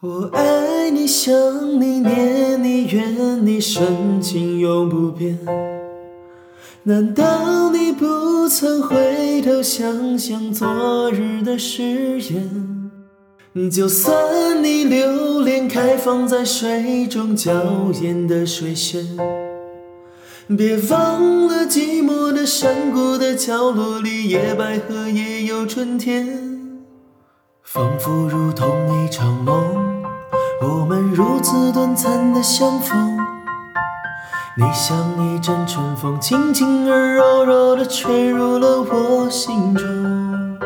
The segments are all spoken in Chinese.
我爱你，想你，念你，怨你，深情永不变。难道你不曾回头想想昨日的誓言？就算你留恋开放在水中娇艳的水仙，别忘了寂寞的山谷的角落里，野百合也有春天。仿佛如同一场梦，我们如此短暂的相逢。你像一阵春风，轻轻而柔柔地吹入了我心中。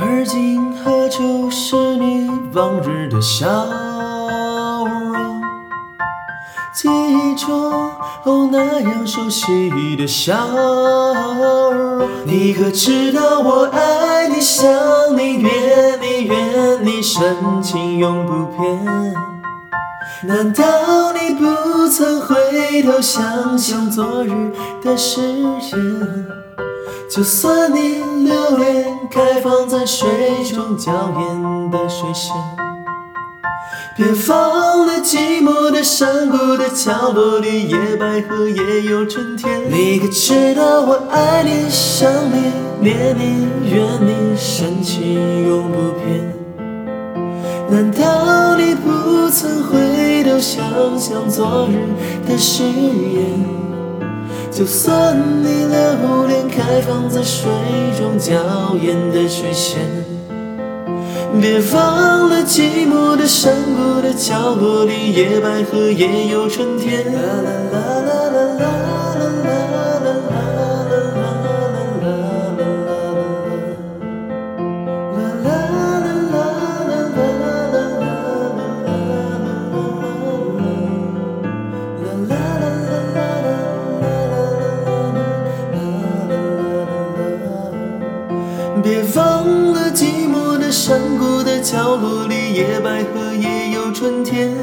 而今何处是你往日的笑容？记忆中哦那样熟悉的笑容。你可知道我爱你，想你，怨你，怨你，深情永不变。难道你不曾回头想想昨日的誓言？就算你留恋开放在水中娇艳的水仙，别忘了寂寞的山谷的角落里，野百合也有春天。你可知道我爱你，想你，念你，怨你，深情永不变。难道你不曾回头想想昨日的誓言？就算你留恋开放在水中娇艳的水仙，别忘了寂寞的山谷的角落里，野百合也有春天。啦啦啦啦啦啦啦啦啦啦啦啦。别忘了寂寞山谷的角落里，野百合也有春天。